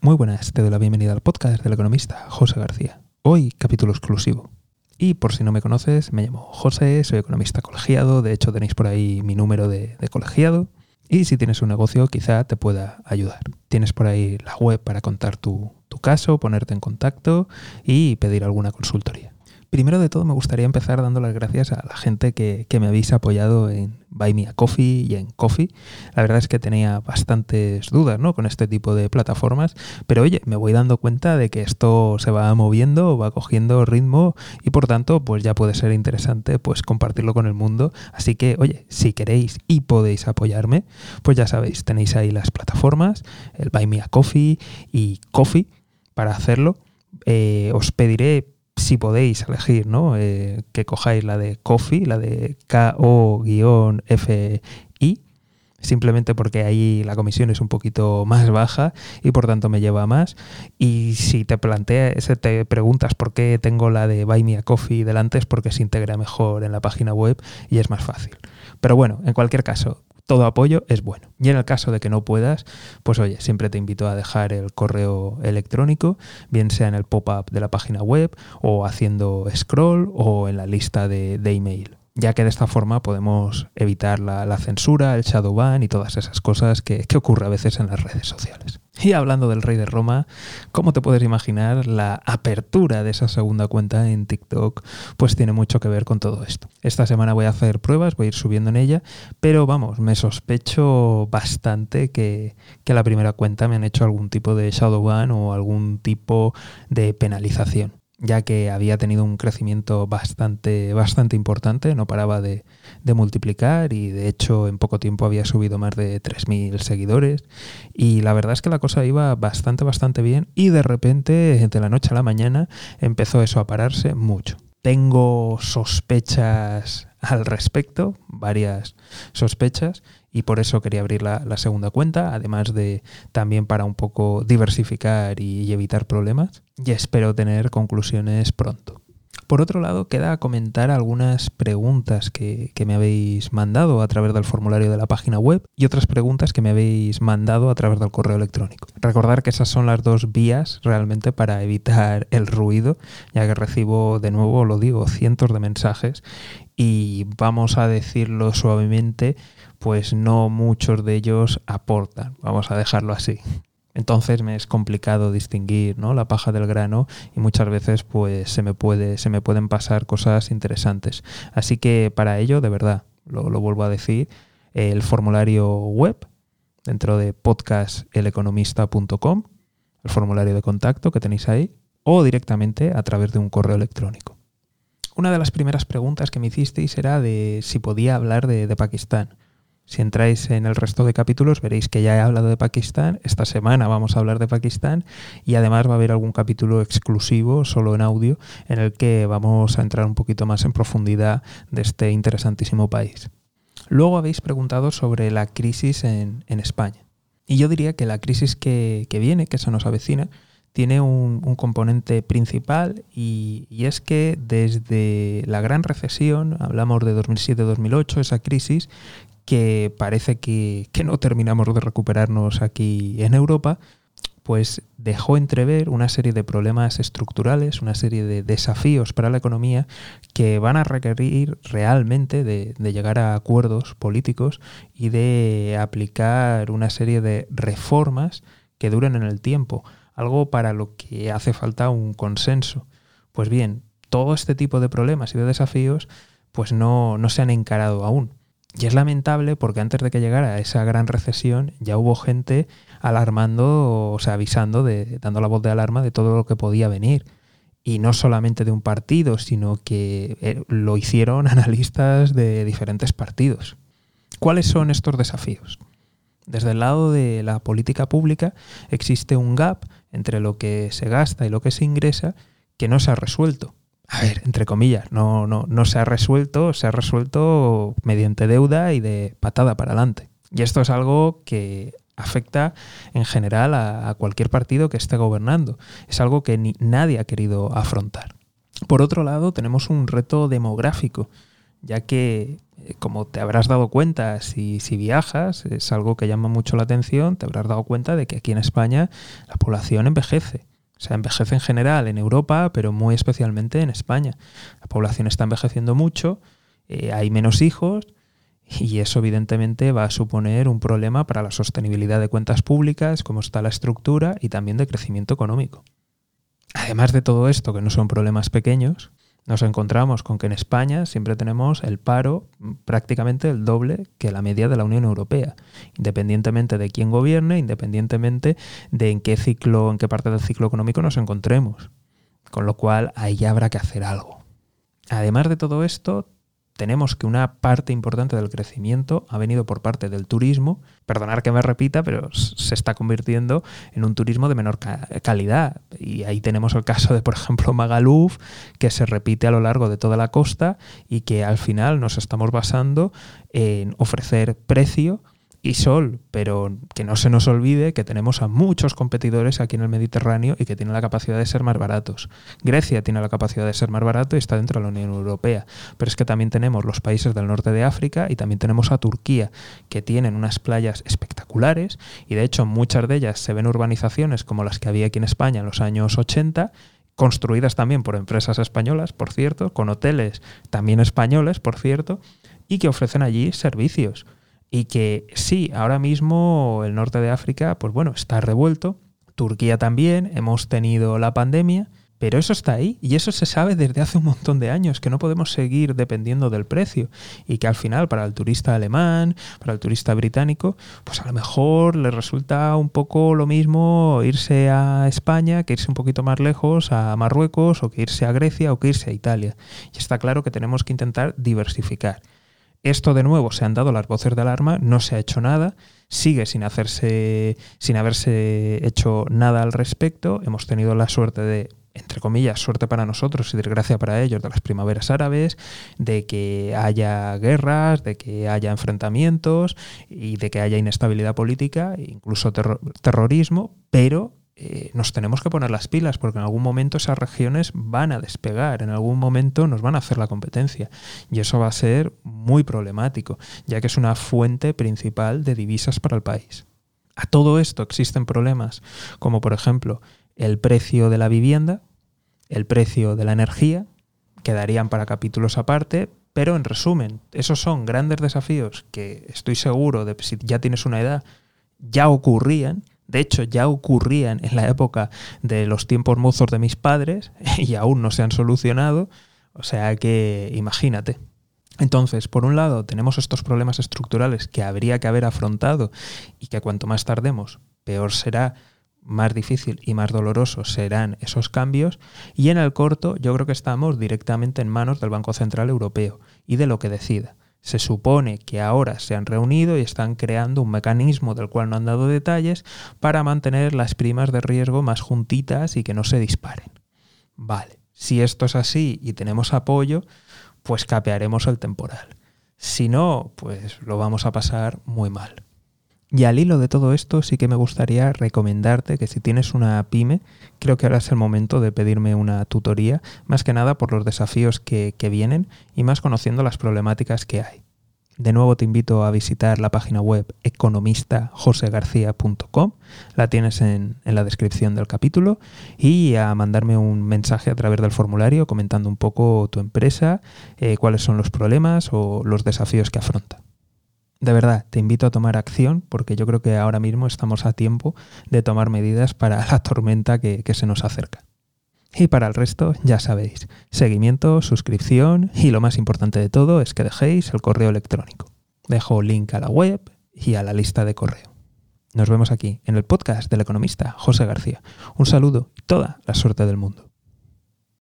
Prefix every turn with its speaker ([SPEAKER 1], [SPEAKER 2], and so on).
[SPEAKER 1] Muy buenas, te doy la bienvenida al podcast del economista José García. Hoy capítulo exclusivo. Y por si no me conoces, me llamo José, soy economista colegiado, de hecho tenéis por ahí mi número de, colegiado. Y si tienes un negocio, quizá te pueda ayudar. Tienes por ahí la web para contar tu, caso, ponerte en contacto y pedir alguna consultoría. Primero de todo me gustaría empezar dando las gracias a la gente que, me habéis apoyado en Buy Me a Coffee y en Coffee. La verdad es que tenía bastantes dudas ¿no? con este tipo de plataformas, pero oye, me voy dando cuenta de que esto se va moviendo, va cogiendo ritmo y por tanto pues ya puede ser interesante pues compartirlo con el mundo. Así que oye, si queréis y podéis apoyarme, pues ya sabéis, tenéis ahí las plataformas, el Buy Me a Coffee y Coffee para hacerlo. Eh, os pediré si podéis elegir, ¿no? Eh, que cojáis la de Coffee, la de K-O-F-I, simplemente porque ahí la comisión es un poquito más baja y por tanto me lleva más. Y si te planteas, te preguntas por qué tengo la de Buy Me a Coffee delante, es porque se integra mejor en la página web y es más fácil. Pero bueno, en cualquier caso, todo apoyo es bueno. Y en el caso de que no puedas, pues oye, siempre te invito a dejar el correo electrónico, bien sea en el pop-up de la página web o haciendo scroll o en la lista de, email ya que de esta forma podemos evitar la, censura, el shadow ban y todas esas cosas que, que ocurre a veces en las redes sociales. Y hablando del rey de Roma, ¿cómo te puedes imaginar la apertura de esa segunda cuenta en TikTok? Pues tiene mucho que ver con todo esto. Esta semana voy a hacer pruebas, voy a ir subiendo en ella, pero vamos, me sospecho bastante que, que la primera cuenta me han hecho algún tipo de shadow ban o algún tipo de penalización ya que había tenido un crecimiento bastante, bastante importante, no paraba de, multiplicar y de hecho en poco tiempo había subido más de 3.000 seguidores y la verdad es que la cosa iba bastante, bastante bien y de repente, de la noche a la mañana, empezó eso a pararse mucho. Tengo sospechas al respecto, varias sospechas, y por eso quería abrir la, segunda cuenta, además de también para un poco diversificar y, evitar problemas. Y espero tener conclusiones pronto. Por otro lado, queda comentar algunas preguntas que, que, me habéis mandado a través del formulario de la página web y otras preguntas que me habéis mandado a través del correo electrónico. Recordar que esas son las dos vías realmente para evitar el ruido, ya que recibo de nuevo, lo digo, cientos de mensajes y vamos a decirlo suavemente, pues no muchos de ellos aportan, vamos a dejarlo así. Entonces me es complicado distinguir ¿no? la paja del grano y muchas veces pues se me, puede, se me pueden pasar cosas interesantes. Así que para ello, de verdad, lo, vuelvo a decir, el formulario web dentro de podcasteleconomista.com, el formulario de contacto que tenéis ahí, o directamente a través de un correo electrónico. Una de las primeras preguntas que me hicisteis era de si podía hablar de Pakistán. Si entráis en el resto de capítulos veréis que ya he hablado de Pakistán. Esta semana vamos a hablar de Pakistán y además va a haber algún capítulo exclusivo, solo en audio, en el que vamos a entrar un poquito más en profundidad de este interesantísimo país. Luego habéis preguntado sobre la crisis en, España. Y yo diría que la crisis que, viene, que se nos avecina, tiene un, componente principal y, es que desde la gran recesión, hablamos de 2007-2008, esa crisis, que parece que, no terminamos de recuperarnos aquí en Europa, pues dejó entrever una serie de problemas estructurales, una serie de desafíos para la economía que van a requerir realmente de, llegar a acuerdos políticos y de aplicar una serie de reformas que duren en el tiempo, algo para lo que hace falta un consenso. Pues bien, todo este tipo de problemas y de desafíos pues no, no se han encarado aún. Y es lamentable porque antes de que llegara esa gran recesión ya hubo gente alarmando, o sea, avisando, de, dando la voz de alarma de todo lo que podía venir. Y no solamente de un partido, sino que eh, lo hicieron analistas de diferentes partidos. ¿Cuáles son estos desafíos? Desde el lado de la política pública existe un gap entre lo que se gasta y lo que se ingresa que no se ha resuelto a ver, entre comillas, no, no, no se ha resuelto, se ha resuelto mediante deuda y de patada para adelante. Y esto es algo que afecta en general a, cualquier partido que esté gobernando. Es algo que ni, nadie ha querido afrontar. Por otro lado, tenemos un reto demográfico, ya que como te habrás dado cuenta si, si viajas, es algo que llama mucho la atención, te habrás dado cuenta de que aquí en España la población envejece. O sea, envejece en general en Europa, pero muy especialmente en España. La población está envejeciendo mucho, eh, hay menos hijos y eso evidentemente va a suponer un problema para la sostenibilidad de cuentas públicas, cómo está la estructura y también de crecimiento económico. Además de todo esto, que no son problemas pequeños, nos encontramos con que en España siempre tenemos el paro prácticamente el doble que la media de la Unión Europea, independientemente de quién gobierne, independientemente de en qué ciclo, en qué parte del ciclo económico nos encontremos. Con lo cual ahí habrá que hacer algo. Además de todo esto, tenemos que una parte importante del crecimiento ha venido por parte del turismo. Perdonar que me repita, pero se está convirtiendo en un turismo de menor calidad. Y ahí tenemos el caso de, por ejemplo, Magaluf, que se repite a lo largo de toda la costa y que al final nos estamos basando en ofrecer precio y sol, pero que no se nos olvide que tenemos a muchos competidores aquí en el Mediterráneo y que tienen la capacidad de ser más baratos. Grecia tiene la capacidad de ser más barato y está dentro de la Unión Europea, pero es que también tenemos los países del norte de África y también tenemos a Turquía, que tienen unas playas espectaculares y de hecho muchas de ellas se ven urbanizaciones como las que había aquí en España en los años 80 construidas también por empresas españolas, por cierto, con hoteles también españoles, por cierto, y que ofrecen allí servicios y que sí, ahora mismo el norte de África, pues bueno, está revuelto, Turquía también, hemos tenido la pandemia, pero eso está ahí y eso se sabe desde hace un montón de años, que no podemos seguir dependiendo del precio y que al final para el turista alemán, para el turista británico, pues a lo mejor le resulta un poco lo mismo irse a España que irse un poquito más lejos a Marruecos o que irse a Grecia o que irse a Italia. Y está claro que tenemos que intentar diversificar. Esto de nuevo se han dado las voces de alarma, no se ha hecho nada, sigue sin hacerse, sin haberse hecho nada al respecto. Hemos tenido la suerte de, entre comillas, suerte para nosotros y desgracia para ellos, de las primaveras árabes, de que haya guerras, de que haya enfrentamientos y de que haya inestabilidad política, incluso terrorismo, pero eh, nos tenemos que poner las pilas porque en algún momento esas regiones van a despegar, en algún momento nos van a hacer la competencia y eso va a ser muy problemático, ya que es una fuente principal de divisas para el país. A todo esto existen problemas como por ejemplo el precio de la vivienda, el precio de la energía, quedarían para capítulos aparte, pero en resumen, esos son grandes desafíos que estoy seguro de que si ya tienes una edad ya ocurrían de hecho, ya ocurrían en la época de los tiempos mozos de mis padres y aún no se han solucionado. O sea que imagínate. Entonces, por un lado, tenemos estos problemas estructurales que habría que haber afrontado y que cuanto más tardemos, peor será, más difícil y más doloroso serán esos cambios. Y en el corto, yo creo que estamos directamente en manos del Banco Central Europeo y de lo que decida. Se supone que ahora se han reunido y están creando un mecanismo del cual no han dado detalles para mantener las primas de riesgo más juntitas y que no se disparen. Vale, si esto es así y tenemos apoyo, pues capearemos el temporal. Si no, pues lo vamos a pasar muy mal. Y al hilo de todo esto sí que me gustaría recomendarte que si tienes una pyme, creo que ahora es el momento de pedirme una tutoría, más que nada por los desafíos que, vienen y más conociendo las problemáticas que hay. De nuevo te invito a visitar la página web economistajosegarcía.com, la tienes en, la descripción del capítulo, y a mandarme un mensaje a través del formulario comentando un poco tu empresa, eh, cuáles son los problemas o los desafíos que afronta de verdad, te invito a tomar acción porque yo creo que ahora mismo estamos a tiempo de tomar medidas para la tormenta que, se nos acerca. Y para el resto, ya sabéis, seguimiento, suscripción y lo más importante de todo es que dejéis el correo electrónico. Dejo link a la web y a la lista de correo. Nos vemos aquí en el podcast del economista José García. Un saludo y toda la suerte del mundo.